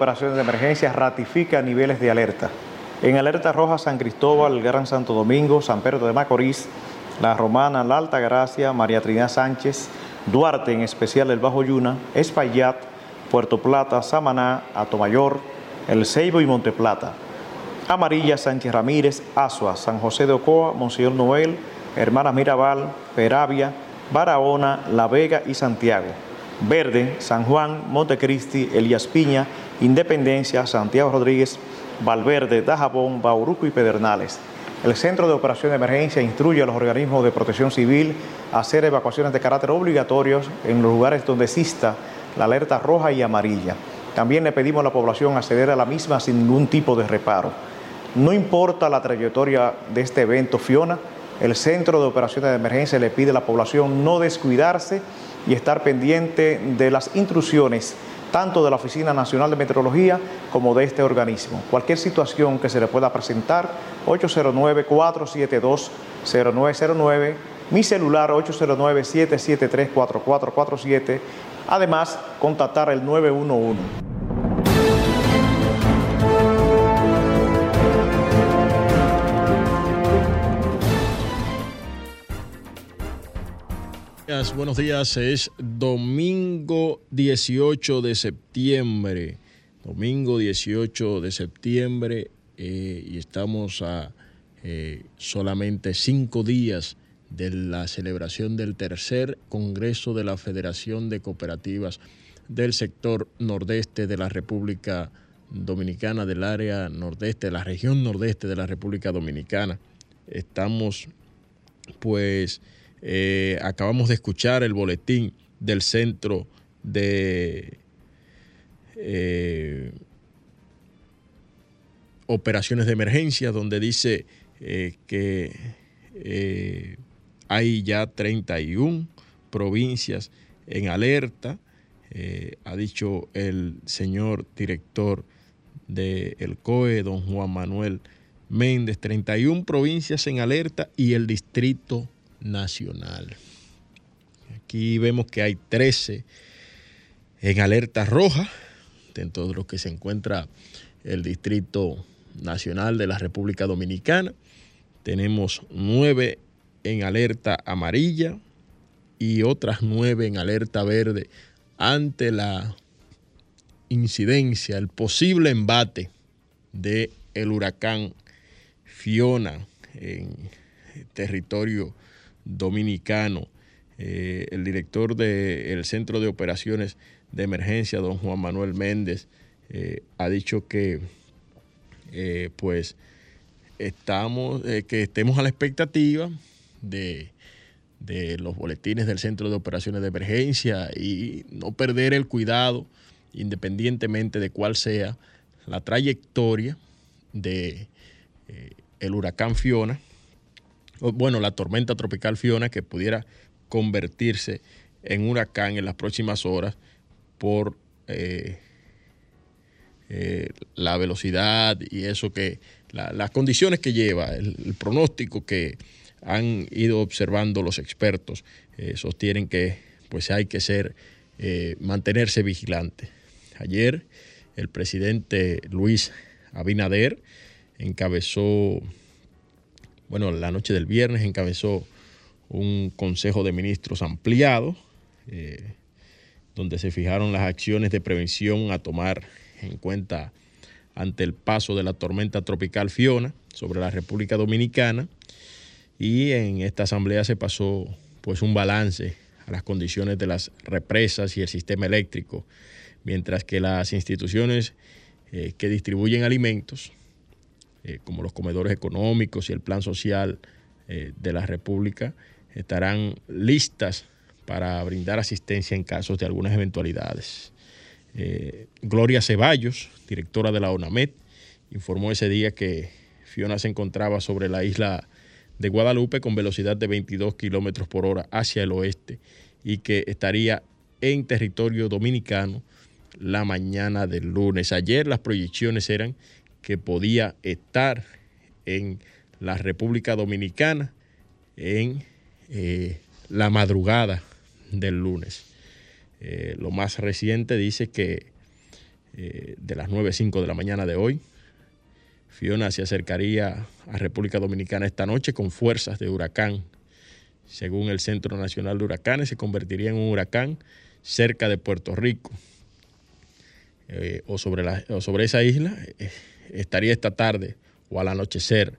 Operaciones de Emergencia ratifica niveles de alerta. En alerta roja San Cristóbal, Gran Santo Domingo, San Pedro de Macorís, La Romana, La Alta Gracia, María Trinidad Sánchez, Duarte, en especial el Bajo Yuna, Espaillat, Puerto Plata, Samaná, Atomayor, El Ceibo y Monteplata. Amarilla, Sánchez Ramírez, Asua, San José de Ocoa, Monseñor Noel, Hermana Mirabal, Peravia, Barahona, La Vega y Santiago. Verde, San Juan, Montecristi, Elías Piña, Independencia, Santiago Rodríguez, Valverde, Dajabón, Bauruco y Pedernales. El Centro de Operación de Emergencia instruye a los organismos de protección civil a hacer evacuatorios de carácter obligatorios en los lugares donde exista la alerta roja y amarilla. También le pedimos a la población acceder a la misma sin ningún tipo de reparo. No importa la trayectoria de este evento Fiona, el Centro de Operaciones de Emergencia le pide a la población no descuidarse y estar pendiente de las instrucciones tanto de la Oficina Nacional de Meteorología como de este organismo. Cualquier situación que se le pueda presentar, 809-472-0909, mi celular 809-773-4447, además contactar el 911. Buenos días. Es domingo 18 de septiembre. Domingo 18 de septiembre eh, y estamos a eh, solamente cinco días de la celebración del tercer Congreso de la Federación de Cooperativas del sector nordeste de la República Dominicana, del área nordeste, de la región nordeste de la República Dominicana. Estamos pues eh, acabamos de escuchar el boletín del centro de eh, operaciones de emergencia, donde dice eh, que hay ya 31 provincias en alerta. ha dicho el señor director del COE, don Juan Manuel Méndez, 31 provincias en alerta y el distrito nacional. Aquí vemos que hay 13 en alerta roja, dentro de los que se encuentra el Distrito Nacional de la República Dominicana. Tenemos 9 en alerta amarilla y otras 9 en alerta verde ante la incidencia, el posible embate de el huracán Fiona en territorio dominicano. Eh, el director del Centro de Operaciones de Emergencia, don Juan Manuel Méndez, eh, ha dicho que eh, pues estamos, que estemos a la expectativa de, de los boletines del Centro de Operaciones de Emergencia y no perder el cuidado, independientemente de cuál sea la trayectoria de el huracán Fiona bueno, la tormenta tropical Fiona que pudiera convertirse en huracán en las próximas horas por eh, eh, la velocidad y eso que, las condiciones que lleva, el, pronóstico que han ido observando los expertos, eh, sostienen que pues hay que ser, mantenerse vigilante. Ayer el presidente Luis Abinader encabezó bueno, la noche del viernes encabezó un Consejo de Ministros ampliado, eh, donde se fijaron las acciones de prevención a tomar en cuenta ante el paso de la tormenta tropical Fiona sobre la República Dominicana. Y en esta asamblea se pasó pues un balance a las condiciones de las represas y el sistema eléctrico, mientras que las instituciones eh, que distribuyen alimentos eh, como los comedores económicos y el plan social eh, de la República, estarán listas para brindar asistencia en casos de algunas eventualidades. Eh, Gloria Ceballos, directora de la ONAMED, informó ese día que Fiona se encontraba sobre la isla de Guadalupe con velocidad de 22 kilómetros por hora hacia el oeste y que estaría en territorio dominicano la mañana del lunes. Ayer las proyecciones eran que podía estar en la República Dominicana en eh, la madrugada del lunes. Eh, lo más reciente dice que eh, de las 9.05 de la mañana de hoy. Fiona se acercaría a República Dominicana esta noche con fuerzas de huracán. Según el Centro Nacional de Huracanes, se convertiría en un huracán cerca de Puerto Rico o, sobre la, o, sobre esa isla. Eh, estaría esta tarde o al anochecer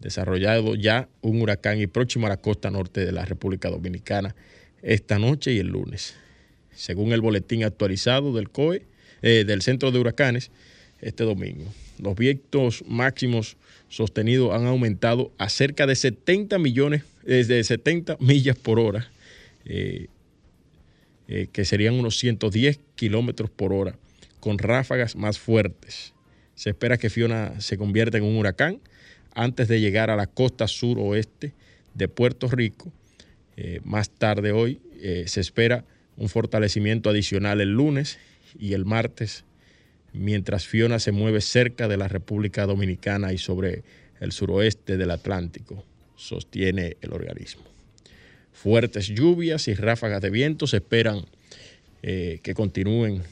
desarrollado ya un huracán y próximo a la costa norte de la República Dominicana esta noche y el lunes. Según el boletín actualizado del COE, eh, del Centro de Huracanes, este domingo. Los vientos máximos sostenidos han aumentado a cerca de 70 millones, desde 70 millas por hora, eh, eh, que serían unos 110 kilómetros por hora, con ráfagas más fuertes. Se espera que Fiona se convierta en un huracán antes de llegar a la costa suroeste de Puerto Rico. Eh, más tarde hoy eh, se espera un fortalecimiento adicional el lunes y el martes, mientras Fiona se mueve cerca de la República Dominicana y sobre el suroeste del Atlántico, sostiene el organismo. Fuertes lluvias y ráfagas de viento se esperan eh, que continúen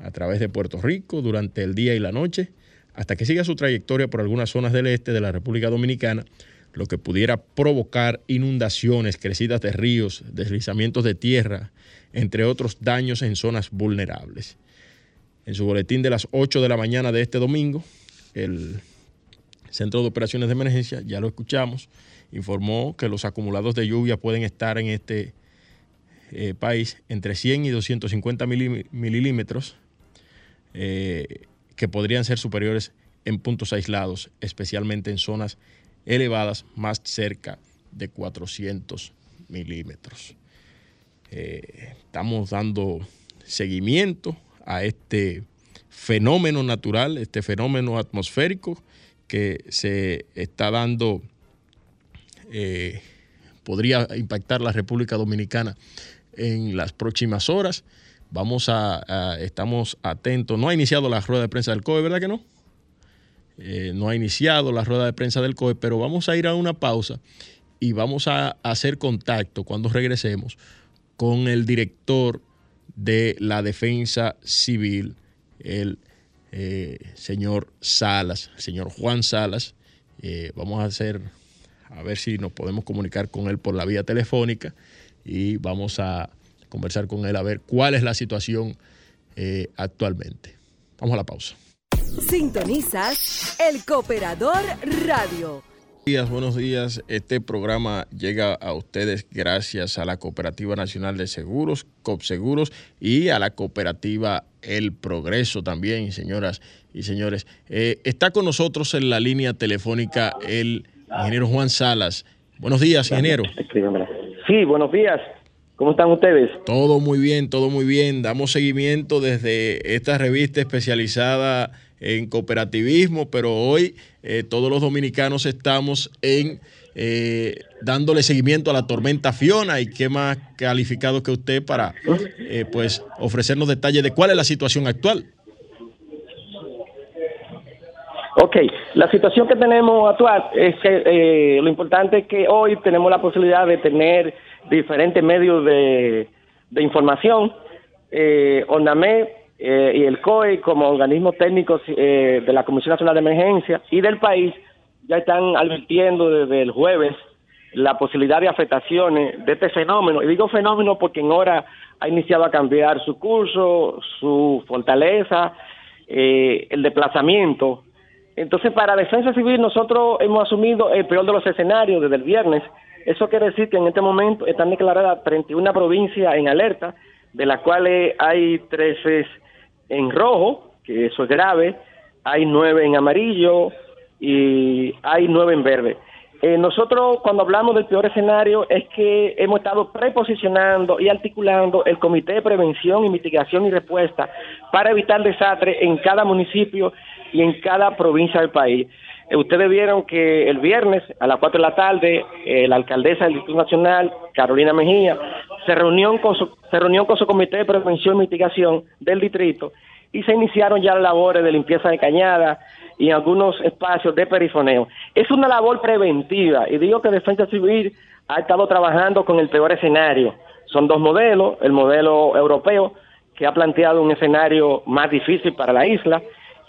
a través de Puerto Rico durante el día y la noche hasta que siga su trayectoria por algunas zonas del este de la República Dominicana, lo que pudiera provocar inundaciones, crecidas de ríos, deslizamientos de tierra, entre otros daños en zonas vulnerables. En su boletín de las 8 de la mañana de este domingo, el Centro de Operaciones de Emergencia, ya lo escuchamos, informó que los acumulados de lluvia pueden estar en este eh, país entre 100 y 250 milímetros. Eh, que podrían ser superiores en puntos aislados, especialmente en zonas elevadas más cerca de 400 milímetros. Eh, estamos dando seguimiento a este fenómeno natural, este fenómeno atmosférico que se está dando, eh, podría impactar la República Dominicana en las próximas horas. Vamos a, estamos atentos. No ha iniciado la rueda de prensa del COE, ¿verdad que no? Eh, no ha iniciado la rueda de prensa del COE, pero vamos a ir a una pausa y vamos a hacer contacto cuando regresemos con el director de la defensa civil, el eh, señor Salas, señor Juan Salas. Eh, vamos a hacer, a ver si nos podemos comunicar con él por la vía telefónica y vamos a conversar con él a ver cuál es la situación eh, actualmente. Vamos a la pausa. Sintonizas el Cooperador Radio. Buenos días, buenos días. Este programa llega a ustedes gracias a la Cooperativa Nacional de Seguros, COPSEGUROS, y a la cooperativa El Progreso también, señoras y señores. Eh, está con nosotros en la línea telefónica el ingeniero Juan Salas. Buenos días, ingeniero. Sí, buenos días. ¿Cómo están ustedes? Todo muy bien, todo muy bien. Damos seguimiento desde esta revista especializada en cooperativismo, pero hoy eh, todos los dominicanos estamos en eh, dándole seguimiento a la tormenta Fiona y qué más calificado que usted para eh, pues ofrecernos detalles de cuál es la situación actual. Ok, la situación que tenemos actual es que lo importante es que hoy tenemos la posibilidad de tener diferentes medios de, información. Eh, ONAME eh, y el COE como organismos técnicos eh, de la Comisión Nacional de Emergencia y del país ya están advirtiendo desde el jueves la posibilidad de afectaciones de este fenómeno. Y digo fenómeno porque en hora ha iniciado a cambiar su curso, su fortaleza, eh, el desplazamiento. Entonces, para Defensa Civil nosotros hemos asumido el peor de los escenarios desde el viernes eso quiere decir que en este momento están declaradas 31 provincias en alerta, de las cuales hay 13 en rojo, que eso es grave, hay 9 en amarillo y hay 9 en verde. Eh, nosotros cuando hablamos del peor escenario es que hemos estado preposicionando y articulando el Comité de Prevención y Mitigación y Respuesta para evitar desastres en cada municipio y en cada provincia del país. Eh, ustedes vieron que el viernes a las 4 de la tarde eh, la alcaldesa del Distrito Nacional, Carolina Mejía, se reunió, con su, se reunió con su comité de prevención y mitigación del distrito y se iniciaron ya labores de limpieza de cañada y algunos espacios de perifoneo. Es una labor preventiva y digo que Defensa Civil ha estado trabajando con el peor escenario. Son dos modelos, el modelo europeo que ha planteado un escenario más difícil para la isla,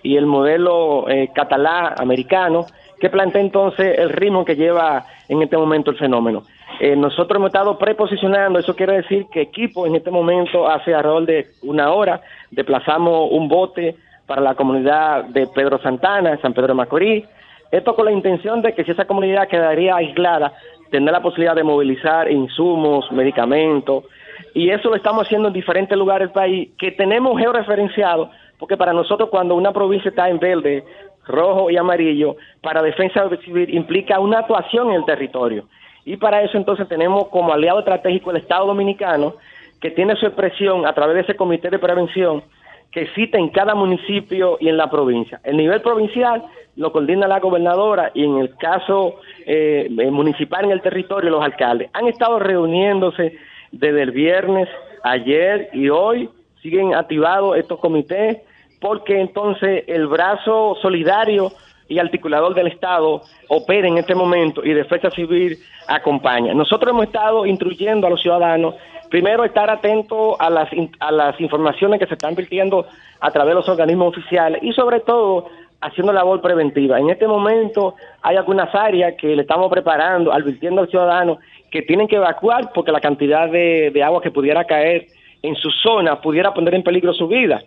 y el modelo eh, catalán americano, que plantea entonces el ritmo que lleva en este momento el fenómeno. Eh, nosotros hemos estado preposicionando, eso quiere decir que equipo en este momento hace alrededor de una hora, desplazamos un bote para la comunidad de Pedro Santana, San Pedro de Macorís, esto con la intención de que si esa comunidad quedaría aislada, tendrá la posibilidad de movilizar insumos, medicamentos, y eso lo estamos haciendo en diferentes lugares del país que tenemos georreferenciados, porque para nosotros cuando una provincia está en verde, rojo y amarillo, para defensa civil implica una actuación en el territorio. Y para eso entonces tenemos como aliado estratégico el Estado Dominicano, que tiene su expresión a través de ese comité de prevención que existe en cada municipio y en la provincia. El nivel provincial lo coordina la gobernadora y en el caso eh, eh, municipal en el territorio los alcaldes. Han estado reuniéndose desde el viernes, ayer y hoy, siguen activados estos comités porque entonces el brazo solidario y articulador del Estado opera en este momento y Defensa Civil acompaña. Nosotros hemos estado instruyendo a los ciudadanos, primero estar atentos a las, a las informaciones que se están virtiendo a través de los organismos oficiales y sobre todo haciendo labor preventiva. En este momento hay algunas áreas que le estamos preparando, advirtiendo al ciudadano que tienen que evacuar porque la cantidad de, de agua que pudiera caer en su zona pudiera poner en peligro su vida.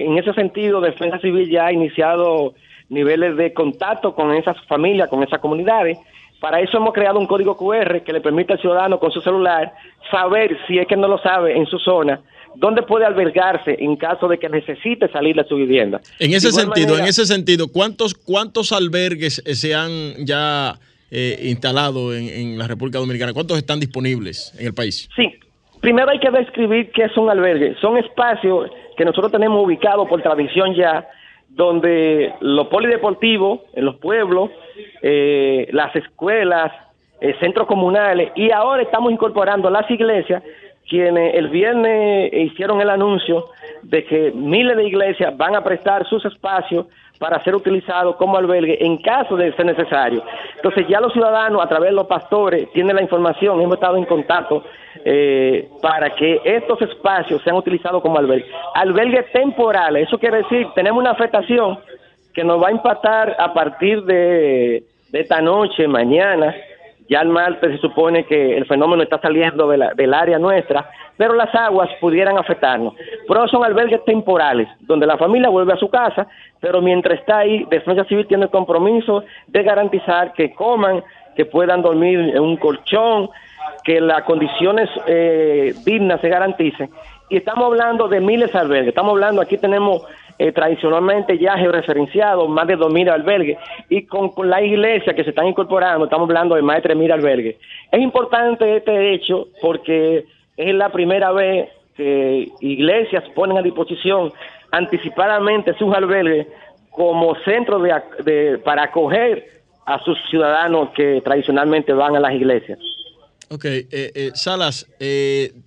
En ese sentido, Defensa Civil ya ha iniciado niveles de contacto con esas familias, con esas comunidades. Para eso hemos creado un código QR que le permite al ciudadano con su celular saber, si es que no lo sabe, en su zona, dónde puede albergarse en caso de que necesite salir de su vivienda. En ese sentido, en ese sentido, ¿cuántos, cuántos albergues se han ya eh, instalado en, en, la República Dominicana? ¿Cuántos están disponibles en el país? Sí, primero hay que describir qué es un albergue. Son espacios que nosotros tenemos ubicados por tradición ya, donde los polideportivos en los pueblos, eh, las escuelas, eh, centros comunales, y ahora estamos incorporando las iglesias quienes el viernes hicieron el anuncio de que miles de iglesias van a prestar sus espacios para ser utilizados como albergue en caso de ser necesario. Entonces ya los ciudadanos a través de los pastores tienen la información, hemos estado en contacto eh, para que estos espacios sean utilizados como albergue. Albergues temporales, eso quiere decir, tenemos una afectación que nos va a impactar a partir de esta noche, mañana, ya el martes se supone que el fenómeno está saliendo del área nuestra, pero las aguas pudieran afectarnos. Pero son albergues temporales, donde la familia vuelve a su casa, pero mientras está ahí, Defensa Civil tiene el compromiso de garantizar que coman, que puedan dormir en un colchón, que las condiciones eh, dignas se garanticen. Y estamos hablando de miles de albergues, estamos hablando, aquí tenemos eh, tradicionalmente ya georreferenciado, más de 2.000 albergues, y con, con, la iglesia que se están incorporando, estamos hablando de más de 3.000 albergues. Es importante este hecho porque es la primera vez que iglesias ponen a disposición anticipadamente sus albergues como centro de, para acoger a sus ciudadanos que tradicionalmente van a las iglesias. Ok, eh, eh, Salas,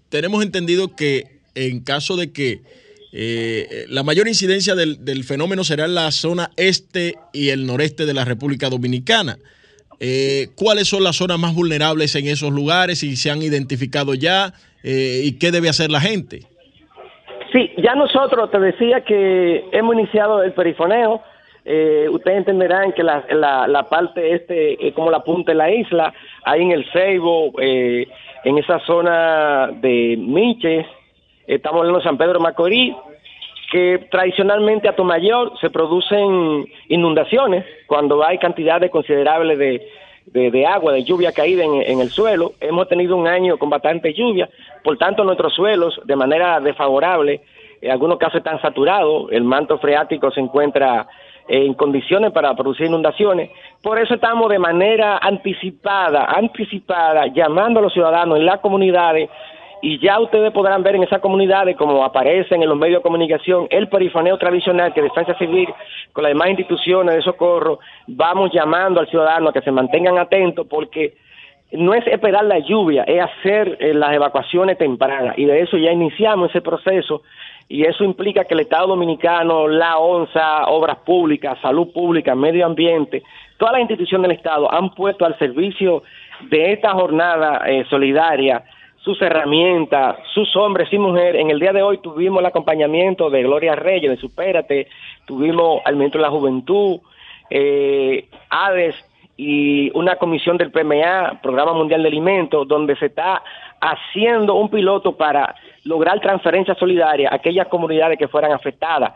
tenemos entendido que en caso de que eh, la mayor incidencia del, del, fenómeno será en la zona este y el noreste de la República Dominicana. Eh, ¿Cuáles son las zonas más vulnerables en esos lugares y se han identificado ya? Eh, ¿Y qué debe hacer la gente? Sí, ya nosotros te decía que hemos iniciado el perifoneo. Eh, ustedes entenderán que la, la, la parte este es como la punta de la isla, ahí en el Ceibo, en esa zona de Miches, Estamos hablando de San Pedro Macorís, que tradicionalmente a Tomayor se producen inundaciones cuando hay cantidades considerables de, de, agua, de lluvia caída en, el suelo. Hemos tenido un año con bastante lluvia, por tanto nuestros suelos de manera desfavorable, en algunos casos están saturados, el manto freático se encuentra en condiciones para producir inundaciones. Por eso estamos de manera anticipada, anticipada, llamando a los ciudadanos en las comunidades y ya ustedes podrán ver en esas comunidades, como aparecen en los medios de comunicación, el perifoneo tradicional que Defensa Civil, con las demás instituciones de socorro, vamos llamando al ciudadano a que se mantengan atentos porque no es esperar la lluvia, es hacer eh, las evacuaciones tempranas. Y de eso ya iniciamos ese proceso y eso implica que el Estado Dominicano, la ONSA, Obras Públicas, Salud Pública, Medio Ambiente, todas las instituciones del Estado han puesto al servicio de esta jornada eh, solidaria sus herramientas, sus hombres y mujeres. En el día de hoy tuvimos el acompañamiento de Gloria Reyes, de Supérate, tuvimos al ministro de la Juventud, eh, ADES y una comisión del PMA, Programa Mundial de Alimentos, donde se está haciendo un piloto para lograr transferencia solidaria a aquellas comunidades que fueran afectadas.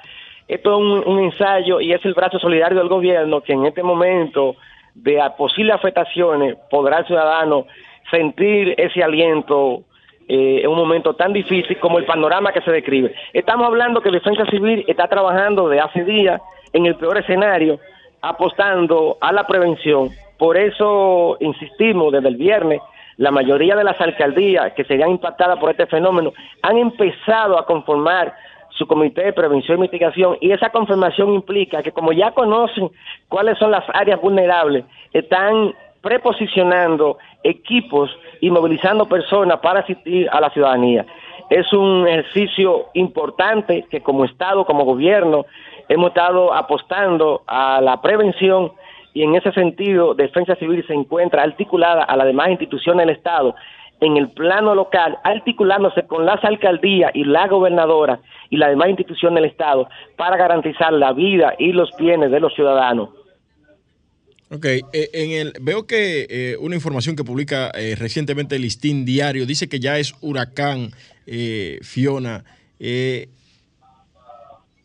Esto es un, ensayo y es el brazo solidario del gobierno que en este momento de posibles afectaciones podrá el ciudadano sentir ese aliento eh, en un momento tan difícil como el panorama que se describe. Estamos hablando que Defensa Civil está trabajando de hace días en el peor escenario, apostando a la prevención. Por eso insistimos desde el viernes, la mayoría de las alcaldías que serían impactadas por este fenómeno han empezado a conformar su comité de prevención y mitigación y esa confirmación implica que como ya conocen cuáles son las áreas vulnerables, están preposicionando equipos y movilizando personas para asistir a la ciudadanía. Es un ejercicio importante que como Estado, como gobierno, hemos estado apostando a la prevención y en ese sentido Defensa Civil se encuentra articulada a las demás instituciones del Estado en el plano local, articulándose con las alcaldías y la gobernadora y las demás instituciones del Estado para garantizar la vida y los bienes de los ciudadanos. Ok, eh, en el, veo que eh, una información que publica eh, recientemente el Listín Diario dice que ya es huracán Fiona.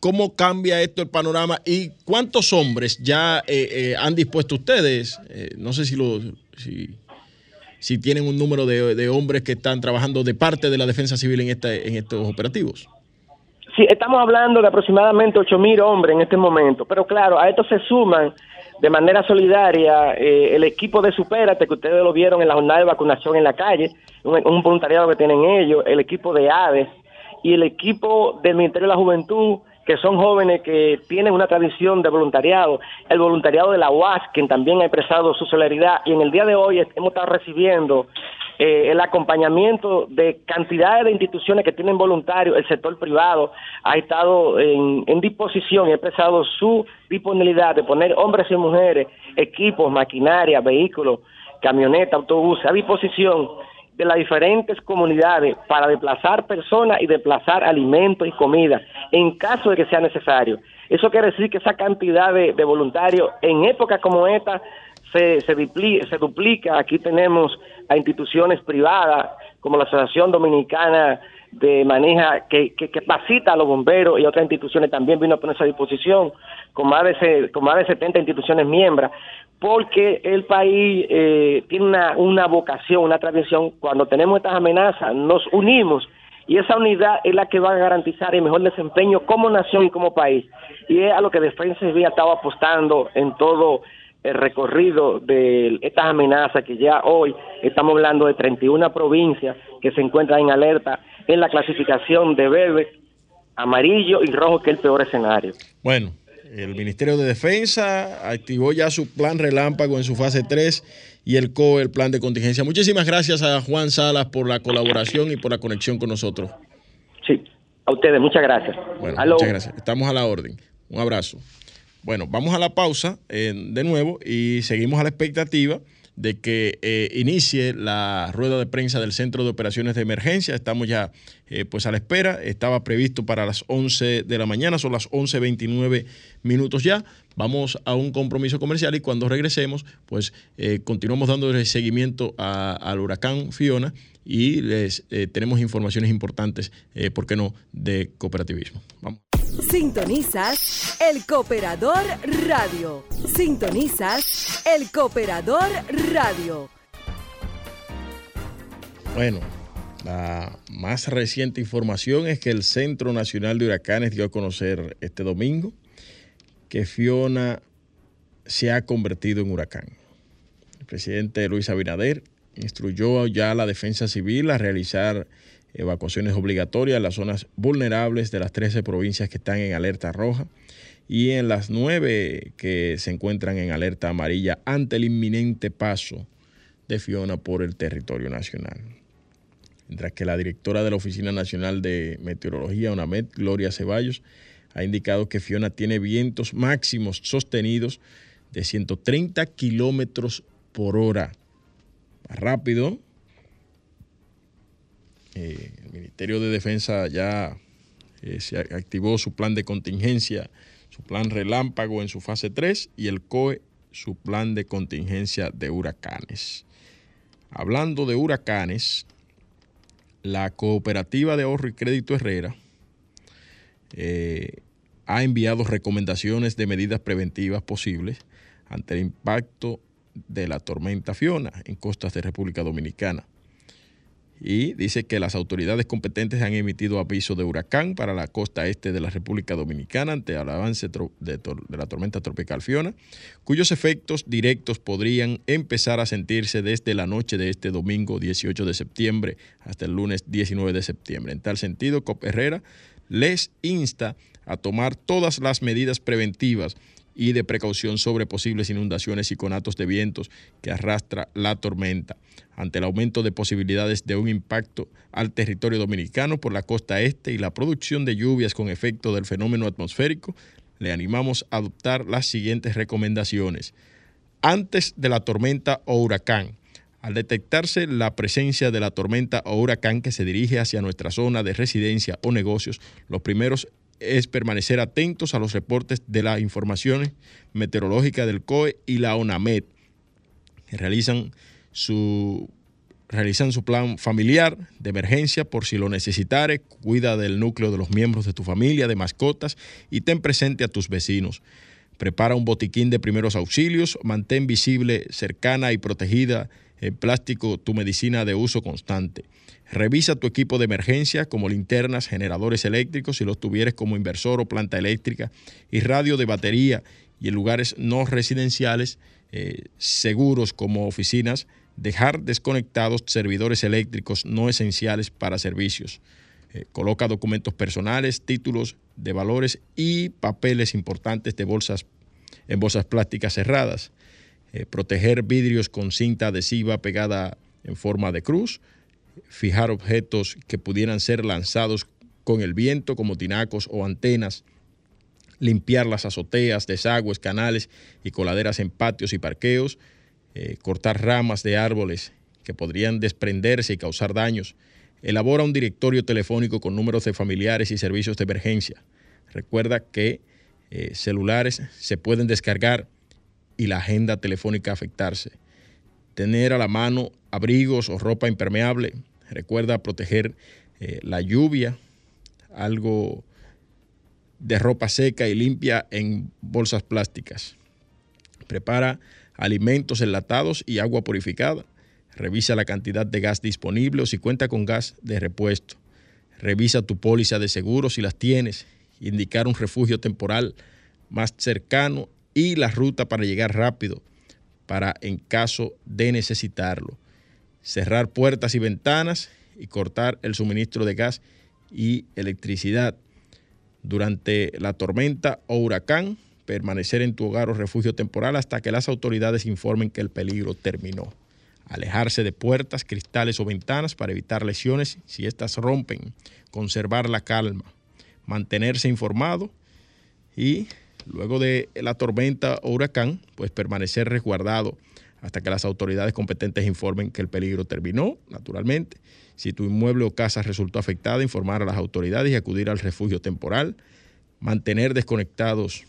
¿Cómo cambia esto el panorama y cuántos hombres ya han dispuesto ustedes? no sé si, lo, si, si tienen un número de, hombres que están trabajando de parte de la Defensa Civil en, esta, en estos operativos. Sí, estamos hablando de aproximadamente 8.000 hombres en este momento, pero claro, a esto se suman de manera solidaria eh, el equipo de Supérate, que ustedes lo vieron en la jornada de vacunación en la calle, un, voluntariado que tienen ellos, el equipo de ADES y el equipo del Ministerio de la Juventud, que son jóvenes que tienen una tradición de voluntariado, el voluntariado de la UAS, quien también ha expresado su solidaridad, y en el día de hoy hemos estado recibiendo eh, el acompañamiento de cantidades de instituciones que tienen voluntarios, el sector privado ha estado en, disposición y ha expresado su disponibilidad de poner hombres y mujeres, equipos, maquinaria, vehículos, camionetas, autobuses a disposición de las diferentes comunidades para desplazar personas y desplazar alimentos y comida en caso de que sea necesario. Eso quiere decir que esa cantidad de, voluntarios en épocas como esta se, se, duplica. Aquí tenemos a instituciones privadas como la Asociación Dominicana de Maneja, que, que, capacita a los bomberos y otras instituciones también vino a ponerse a disposición, con más de, con más de 70 instituciones miembros, porque el país eh, tiene una, vocación, una tradición, cuando tenemos estas amenazas, nos unimos y esa unidad es la que va a garantizar el mejor desempeño como nación y como país. Y es a lo que Defensa Civil ha estado apostando en todo el recorrido de estas amenazas que ya hoy estamos hablando de 31 provincias que se encuentran en alerta en la clasificación de verde, amarillo y rojo, que es el peor escenario. Bueno, el Ministerio de Defensa activó ya su plan relámpago en su fase 3 y el COE, el plan de contingencia. Muchísimas gracias a Juan Salas por la colaboración y por la conexión con nosotros. Sí, a ustedes, muchas gracias. Bueno, muchas gracias. Estamos a la orden. Un abrazo. Bueno, vamos a la pausa eh, de nuevo y seguimos a la expectativa de que eh, inicie la rueda de prensa del Centro de Operaciones de Emergencia. Estamos ya eh, pues a la espera. Estaba previsto para las 11 de la mañana, son las 11.29 minutos ya. Vamos a un compromiso comercial y cuando regresemos, pues eh, continuamos dándole seguimiento al huracán Fiona y les tenemos informaciones importantes, ¿por qué no?, de cooperativismo. Vamos. Sintonizas El Cooperador Radio. Sintonizas El Cooperador Radio. Bueno, la más reciente información es que el Centro Nacional de Huracanes dio a conocer este domingo que Fiona se ha convertido en huracán. El presidente Luis Abinader instruyó ya a la Defensa Civil a realizar evacuaciones obligatorias en las zonas vulnerables de las 13 provincias que están en alerta roja y en las 9 que se encuentran en alerta amarilla ante el inminente paso de Fiona por el territorio nacional. Mientras que la directora de la Oficina Nacional de Meteorología, UNAMED, Gloria Ceballos, ha indicado que Fiona tiene vientos máximos sostenidos de 130 kilómetros por hora. Más rápido el Ministerio de Defensa ya se activó su plan de contingencia, su plan relámpago en su fase 3 y el COE su plan de contingencia de huracanes. Hablando de huracanes, la Cooperativa de Ahorro y Crédito Herrera eh, ha enviado recomendaciones de medidas preventivas posibles ante el impacto de la tormenta Fiona en costas de República Dominicana y dice que las autoridades competentes han emitido aviso de huracán para la costa este de la República Dominicana ante el avance de, la tormenta tropical Fiona, cuyos efectos directos podrían empezar a sentirse desde la noche de este domingo 18 de septiembre hasta el lunes 19 de septiembre. En tal sentido, COP Herrera les insta a tomar todas las medidas preventivas y de precaución sobre posibles inundaciones y conatos de vientos que arrastra la tormenta ante el aumento de posibilidades de un impacto al territorio dominicano por la costa este y la producción de lluvias con efecto del fenómeno atmosférico, le animamos a adoptar las siguientes recomendaciones. Antes de la tormenta o huracán, al detectarse la presencia de la tormenta o huracán que se dirige hacia nuestra zona de residencia o negocios, los primeros es permanecer atentos a los reportes de las informaciones meteorológicas del COE y la ONAMED, realizan su, realizan su plan familiar de emergencia por si lo necesitare, cuida del núcleo de los miembros de tu familia, de mascotas y ten presente a tus vecinos. Prepara un botiquín de primeros auxilios, mantén visible, cercana y protegida en plástico tu medicina de uso constante. Revisa tu equipo de emergencia como linternas, generadores eléctricos si los tuvieres como inversor o planta eléctrica y radio de batería y en lugares no residenciales eh, seguros como oficinas dejar desconectados servidores eléctricos no esenciales para servicios. Eh, coloca documentos personales, títulos de valores y papeles importantes de bolsas en bolsas plásticas cerradas. Eh, proteger vidrios con cinta adhesiva pegada en forma de cruz. Fijar objetos que pudieran ser lanzados con el viento como tinacos o antenas. Limpiar las azoteas, desagües, canales y coladeras en patios y parqueos eh, cortar ramas de árboles que podrían desprenderse y causar daños. Elabora un directorio telefónico con números de familiares y servicios de emergencia. Recuerda que eh, celulares se pueden descargar y la agenda telefónica afectarse. Tener a la mano abrigos o ropa impermeable. Recuerda proteger eh, la lluvia, algo de ropa seca y limpia en bolsas plásticas. Prepara alimentos enlatados y agua purificada. Revisa la cantidad de gas disponible o si cuenta con gas de repuesto. Revisa tu póliza de seguro si las tienes. Indicar un refugio temporal más cercano y la ruta para llegar rápido para en caso de necesitarlo. Cerrar puertas y ventanas y cortar el suministro de gas y electricidad. Durante la tormenta o huracán, permanecer en tu hogar o refugio temporal hasta que las autoridades informen que el peligro terminó. Alejarse de puertas, cristales o ventanas para evitar lesiones si éstas rompen. Conservar la calma. Mantenerse informado y luego de la tormenta o huracán, pues permanecer resguardado hasta que las autoridades competentes informen que el peligro terminó, naturalmente. Si tu inmueble o casa resultó afectada, informar a las autoridades y acudir al refugio temporal. Mantener desconectados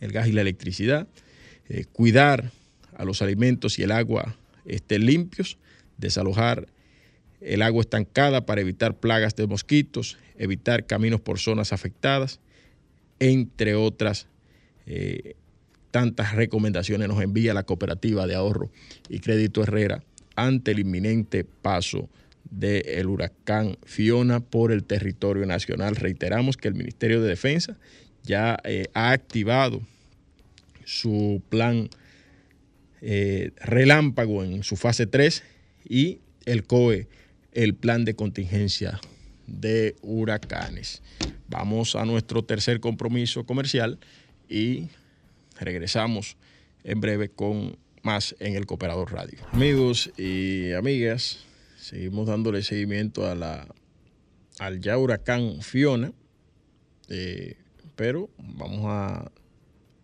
el gas y la electricidad, eh, cuidar a los alimentos y el agua estén limpios, desalojar el agua estancada para evitar plagas de mosquitos, evitar caminos por zonas afectadas, entre otras eh, tantas recomendaciones nos envía la cooperativa de ahorro y crédito Herrera ante el inminente paso del huracán Fiona por el territorio nacional. Reiteramos que el Ministerio de Defensa ya eh, ha activado su plan eh, relámpago en su fase 3 y el COE, el plan de contingencia de huracanes. Vamos a nuestro tercer compromiso comercial y regresamos en breve con más en el Cooperador Radio. Amigos y amigas, seguimos dándole seguimiento a la, al ya huracán Fiona. Eh, pero vamos a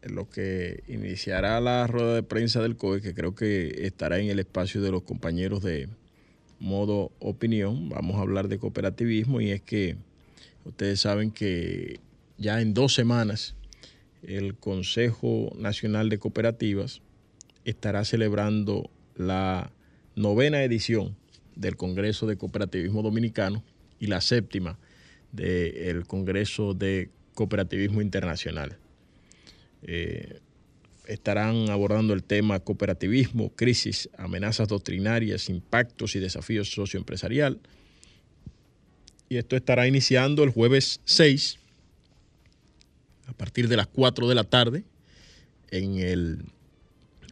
lo que iniciará la rueda de prensa del COE, que creo que estará en el espacio de los compañeros de modo opinión, vamos a hablar de cooperativismo y es que ustedes saben que ya en dos semanas el Consejo Nacional de Cooperativas estará celebrando la novena edición del Congreso de Cooperativismo Dominicano y la séptima del Congreso de Cooperativismo Internacional. Eh, estarán abordando el tema cooperativismo, crisis, amenazas doctrinarias, impactos y desafíos socioempresarial. Y esto estará iniciando el jueves 6 a partir de las 4 de la tarde en el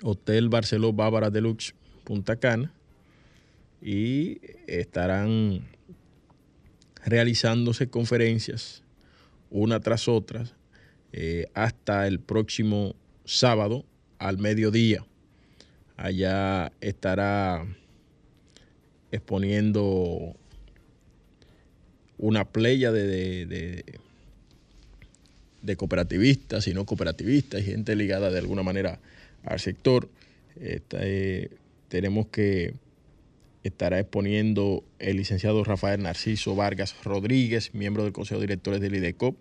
Hotel Barceló Bávara Deluxe Punta Cana y estarán realizándose conferencias una tras otra eh, hasta el próximo sábado al mediodía. Allá estará exponiendo una playa de, de, cooperativistas y no cooperativistas y gente ligada de alguna manera al sector. Eh, tenemos que estará exponiendo el licenciado Rafael Narciso Vargas Rodríguez, miembro del Consejo de Directores del IDECOP.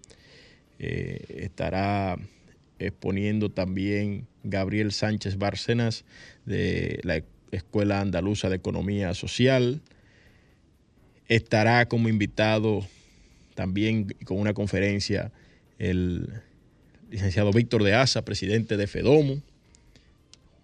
Eh, estará exponiendo también Gabriel Sánchez Bárcenas de la Escuela Andaluza de Economía Social. Estará como invitado también con una conferencia el licenciado Víctor de Asa, presidente de FEDOMO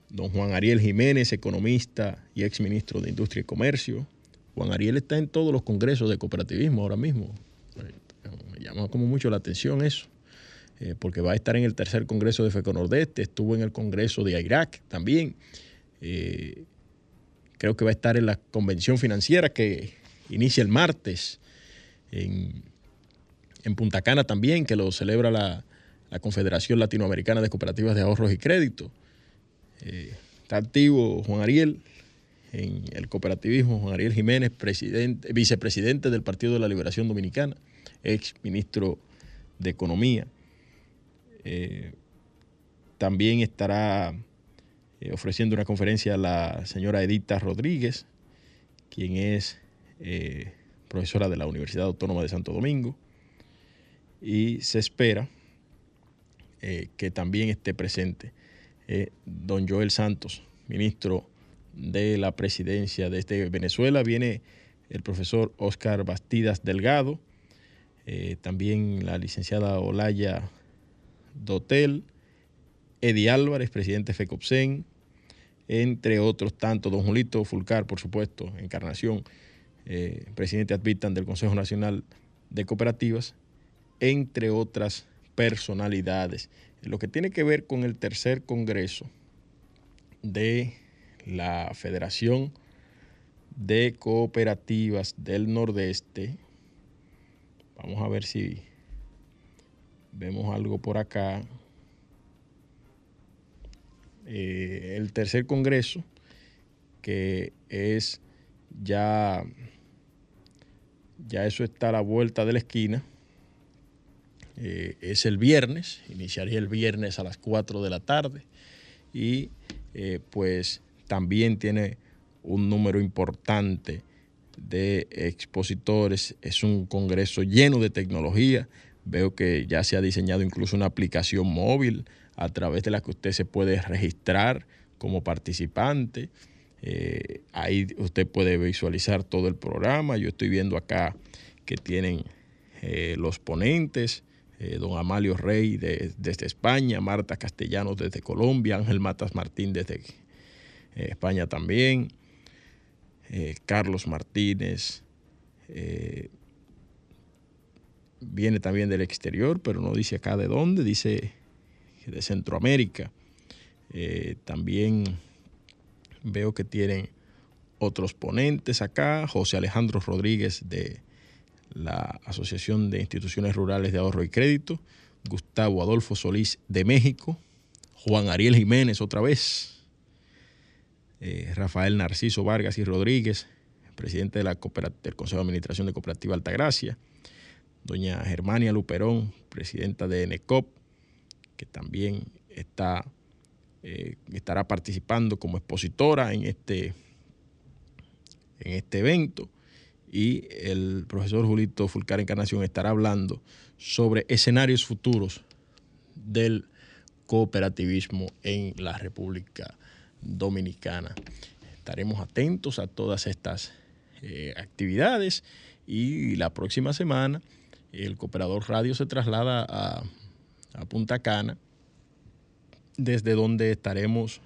don Juan Ariel Jiménez, economista y exministro de Industria y Comercio. Juan Ariel está en todos los congresos de cooperativismo ahora mismo. Me llama como mucho la atención eso, eh, porque va a estar en el tercer congreso de FECO Nordeste, estuvo en el congreso de Irak también. Eh, creo que va a estar en la convención financiera que inicia el martes en, Punta Cana también, que lo celebra la, la Confederación Latinoamericana de Cooperativas de Ahorros y Crédito. Eh, está activo Juan Ariel en el cooperativismo, Juan Ariel Jiménez, presidente, vicepresidente del Partido de la Liberación Dominicana, ex ministro de Economía. Eh, también estará eh, ofreciendo una conferencia a la señora Edita Rodríguez, quien es profesora de la Universidad Autónoma de Santo Domingo. Y se espera que también esté presente eh, don Joel Santos, ministro de la presidencia de este Venezuela. Viene el profesor Oscar Bastidas Delgado, eh, también la licenciada Olaya Dotel, Eddie Álvarez, presidente FECOPSEN, entre otros tantos, don Julito Fulcar, por supuesto, Encarnación, eh, presidente Advitan del Consejo Nacional de Cooperativas, entre otras personalidades lo que tiene que ver con el tercer Congreso de la Federación de Cooperativas del Nordeste. Vamos a ver si vemos algo por acá. Eh, el tercer Congreso, que es ya, ya eso está a la vuelta de la esquina eh, es el viernes, iniciaría el viernes a las 4 de la tarde y eh, pues también tiene un número importante de expositores, es un congreso lleno de tecnología, veo que ya se ha diseñado incluso una aplicación móvil a través de la que usted se puede registrar como participante. Eh, ahí usted puede visualizar todo el programa. Yo estoy viendo acá que tienen los ponentes, eh, don Amalio Rey desde España, Marta Castellanos desde Colombia, Ángel Matas Martín desde eh, España también, eh, Carlos Martínez, viene también del exterior, pero no dice acá de dónde, dice de Centroamérica. también veo que tienen otros ponentes acá, José Alejandro Rodríguez de la Asociación de Instituciones Rurales de Ahorro y Crédito, Gustavo Adolfo Solís de México, Juan Ariel Jiménez otra vez, eh, Rafael Narciso Vargas y Rodríguez, presidente de la del Consejo de Administración de Cooperativa Altagracia, doña Germania Luperón, presidenta de NECOP, que también está, eh, estará participando como expositora en este, en este evento y el profesor Julito Fulcar Encarnación estará hablando sobre escenarios futuros del cooperativismo en la República Dominicana. Estaremos atentos a todas estas eh, actividades y la próxima semana el Cooperador Radio se traslada a, Punta Cana, desde donde estaremos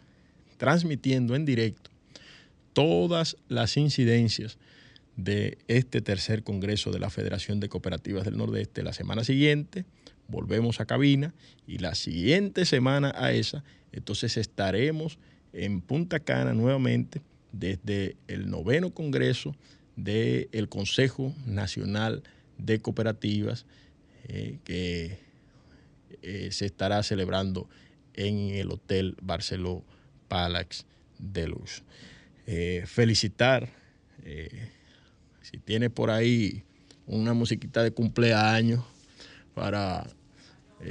transmitiendo en directo todas las incidencias de este tercer Congreso de la Federación de Cooperativas del Nordeste. La semana siguiente volvemos a cabina y la siguiente semana a esa, entonces estaremos en Punta Cana nuevamente desde el noveno Congreso del Consejo Nacional de Cooperativas eh, que eh, se estará celebrando en el Hotel Barceló Palax de Luz. Eh, felicitar, si tiene por ahí una musiquita de cumpleaños para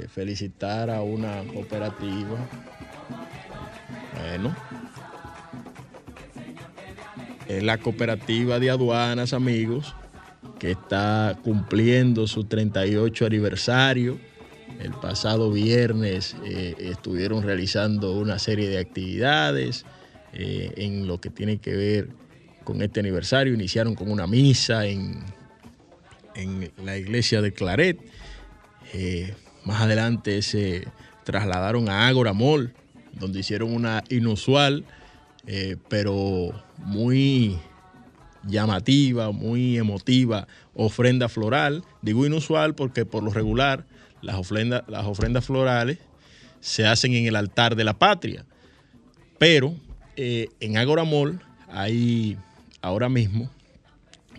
felicitar a una cooperativa. Bueno, la cooperativa de aduanas, amigos, que está cumpliendo su 38 aniversario. El pasado viernes eh, estuvieron realizando una serie de actividades eh, en lo que tiene que ver con este aniversario. Iniciaron con una misa en, en la iglesia de Claret. Eh, más adelante se trasladaron a Ágora Mall, donde hicieron una inusual, pero muy llamativa, muy emotiva ofrenda floral. Digo inusual porque por lo regular las ofrendas, las ofrendas florales se hacen en el altar de la patria. Pero eh, en Agora Mall hay ahora mismo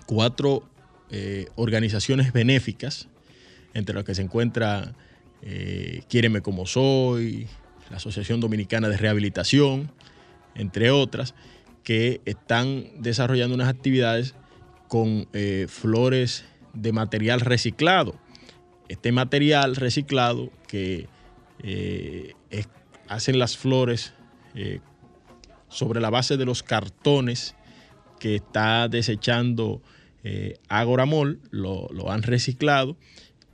cuatro eh, organizaciones benéficas, entre las que se encuentra eh, como soy, la Asociación Dominicana de Rehabilitación, entre otras, que están desarrollando unas actividades con eh, flores de material reciclado. Este material reciclado que eh, hacen las flores eh, sobre la base de los cartones que está desechando Agoramol, lo, lo, han reciclado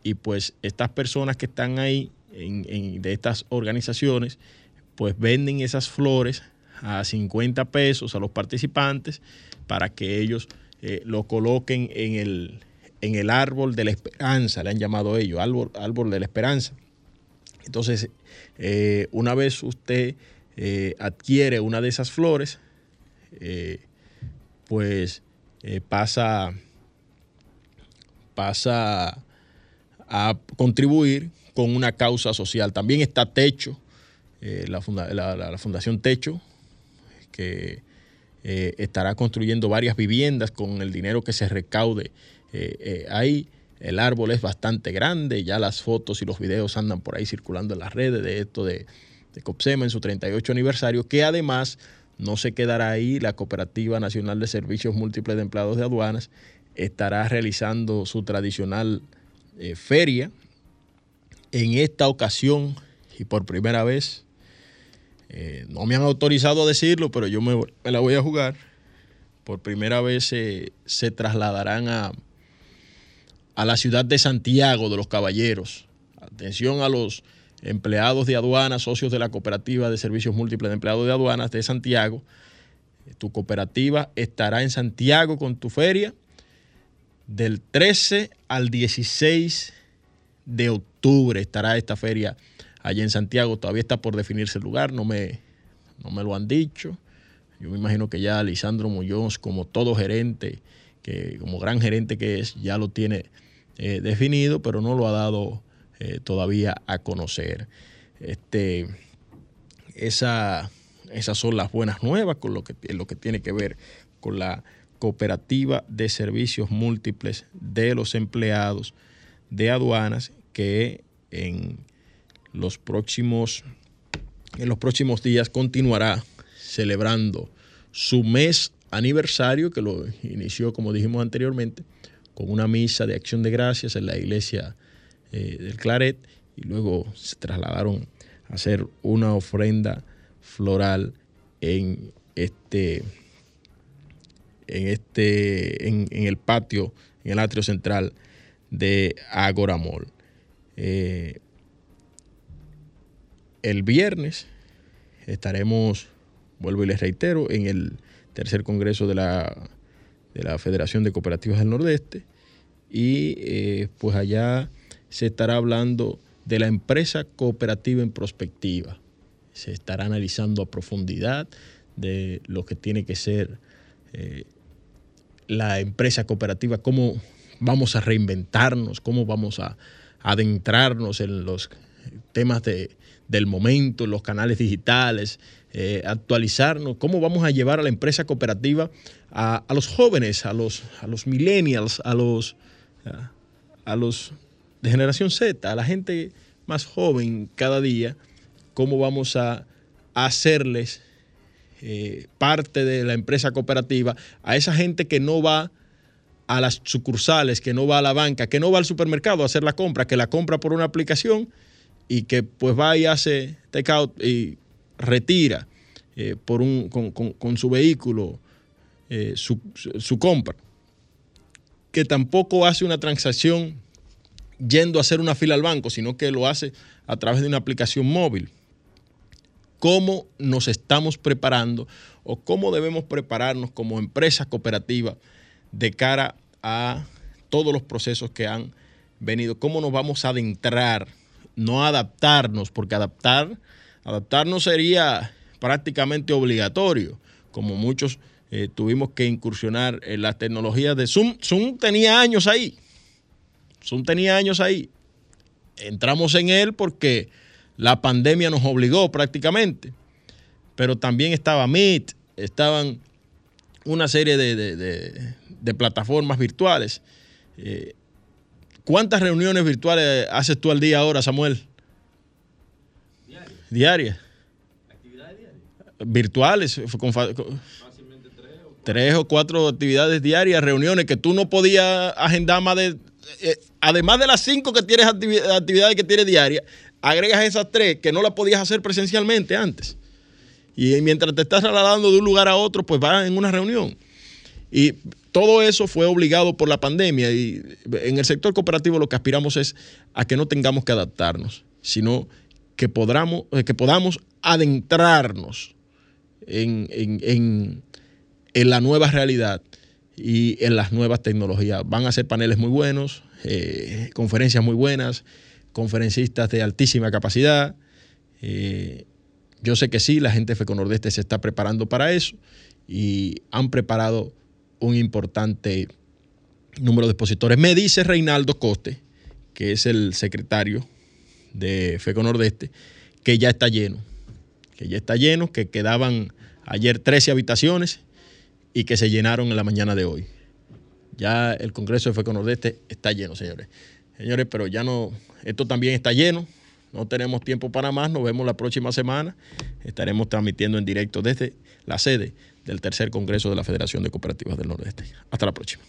y pues estas personas que están ahí de estas organizaciones pues venden esas flores a 50 pesos a los participantes para que ellos eh, lo coloquen en el, en el árbol de la esperanza, le han llamado ellos, árbol, árbol de la esperanza. Entonces, eh, una vez usted eh, adquiere una de esas flores, pues pasa, pasa a contribuir con una causa social. También está Techo, la, la Fundación Techo, que eh, estará construyendo varias viviendas con el dinero que se recaude eh, eh, ahí. El árbol es bastante grande, ya las fotos y los videos andan por ahí circulando en las redes de esto de, de COPSEMA en su 38 aniversario, que además no se quedará ahí, la Cooperativa Nacional de Servicios Múltiples de Empleados de Aduanas estará realizando su tradicional feria. En esta ocasión, y por primera vez, eh, no me han autorizado a decirlo, pero yo me, la voy a jugar. Por primera vez se trasladarán a, a la ciudad de Santiago de los Caballeros. Atención a los empleados de aduanas, socios de la cooperativa de servicios múltiples de empleados de aduanas de Santiago. Tu cooperativa estará en Santiago con tu feria del 13 al 16 de octubre estará esta feria allá en Santiago. Todavía está por definirse el lugar, no me, no me lo han dicho. Yo me imagino que ya Lisandro Muñoz, como todo gerente, que como gran gerente que es, ya lo tiene eh, definido, pero no lo ha dado eh, todavía a conocer. Este, esa, esas son las buenas nuevas con lo que, lo que tiene que ver con la cooperativa de servicios múltiples de los empleados de aduanas que en los próximos, en los próximos días continuará celebrando su mes aniversario, que lo inició, como dijimos anteriormente, con una misa de acción de gracias en la iglesia eh, del Claret, y luego se trasladaron a hacer una ofrenda floral en este, en, este, en, el patio, en el atrio central de Agora Mall. Eh, el viernes estaremos, vuelvo y les reitero, en el tercer congreso de la, de la Federación de Cooperativas del Nordeste y eh, pues allá se estará hablando de la empresa cooperativa en prospectiva. Se estará analizando a profundidad de lo que tiene que ser eh, la empresa cooperativa, cómo vamos a reinventarnos, cómo vamos a adentrarnos en los temas de, del momento, en los canales digitales, eh, actualizarnos, cómo vamos a llevar a la empresa cooperativa a, los jóvenes, a los, a los millennials, a los, a, los de generación Z, a la gente más joven cada día, cómo vamos a, hacerles eh, parte de la empresa cooperativa a esa gente que no va a las sucursales, que no va a la banca, que no va al supermercado a hacer la compra, que la compra por una aplicación y que pues va y hace takeout y retira eh, por un, con, su vehículo eh, su, su, compra, que tampoco hace una transacción yendo a hacer una fila al banco, sino que lo hace a través de una aplicación móvil. ¿Cómo nos estamos preparando o cómo debemos prepararnos como empresa cooperativa de cara a todos los procesos que han venido? ¿Cómo nos vamos a adentrar no adaptarnos, porque adaptar, adaptarnos sería prácticamente obligatorio, como muchos eh, tuvimos que incursionar en las tecnologías de Zoom. Zoom tenía años ahí. Zoom tenía años ahí. Entramos en él porque la pandemia nos obligó prácticamente. Pero también estaba Meet, estaban una serie de, plataformas virtuales. Eh, ¿Cuántas reuniones virtuales haces tú al día ahora, Samuel? Diarias. ¿Diarias? ¿Actividades diarias? Virtuales. Con, Fácilmente tres o, tres o cuatro actividades diarias, reuniones que tú no podías agendar más de... Eh, además de las cinco que tienes actividades que tienes diarias, agregas esas tres que no las podías hacer presencialmente antes. Y mientras te estás trasladando de un lugar a otro, pues vas en una reunión. Y todo eso fue obligado por la pandemia y en el sector cooperativo lo que aspiramos es a que no tengamos que adaptarnos, sino que, podamos, eh, que podamos adentrarnos en, la nueva realidad y en las nuevas tecnologías. Van a ser paneles muy buenos, eh, conferencias muy buenas, conferencistas de altísima capacidad. Eh, yo sé que sí, la gente de FECO Nordeste se está preparando para eso y han preparado un importante número de expositores. Me dice Reinaldo Coste, que es el secretario de FECO Nordeste, que ya está lleno, que ya está lleno, que quedaban ayer 13 habitaciones y que se llenaron en la mañana de hoy. Ya el Congreso de FECO Nordeste está lleno, señores. Señores, pero ya no, esto también está lleno. No tenemos tiempo para más. Nos vemos la próxima semana. Estaremos transmitiendo en directo desde la sede del tercer Congreso de la Federación de Cooperativas del Nordeste. Hasta la próxima.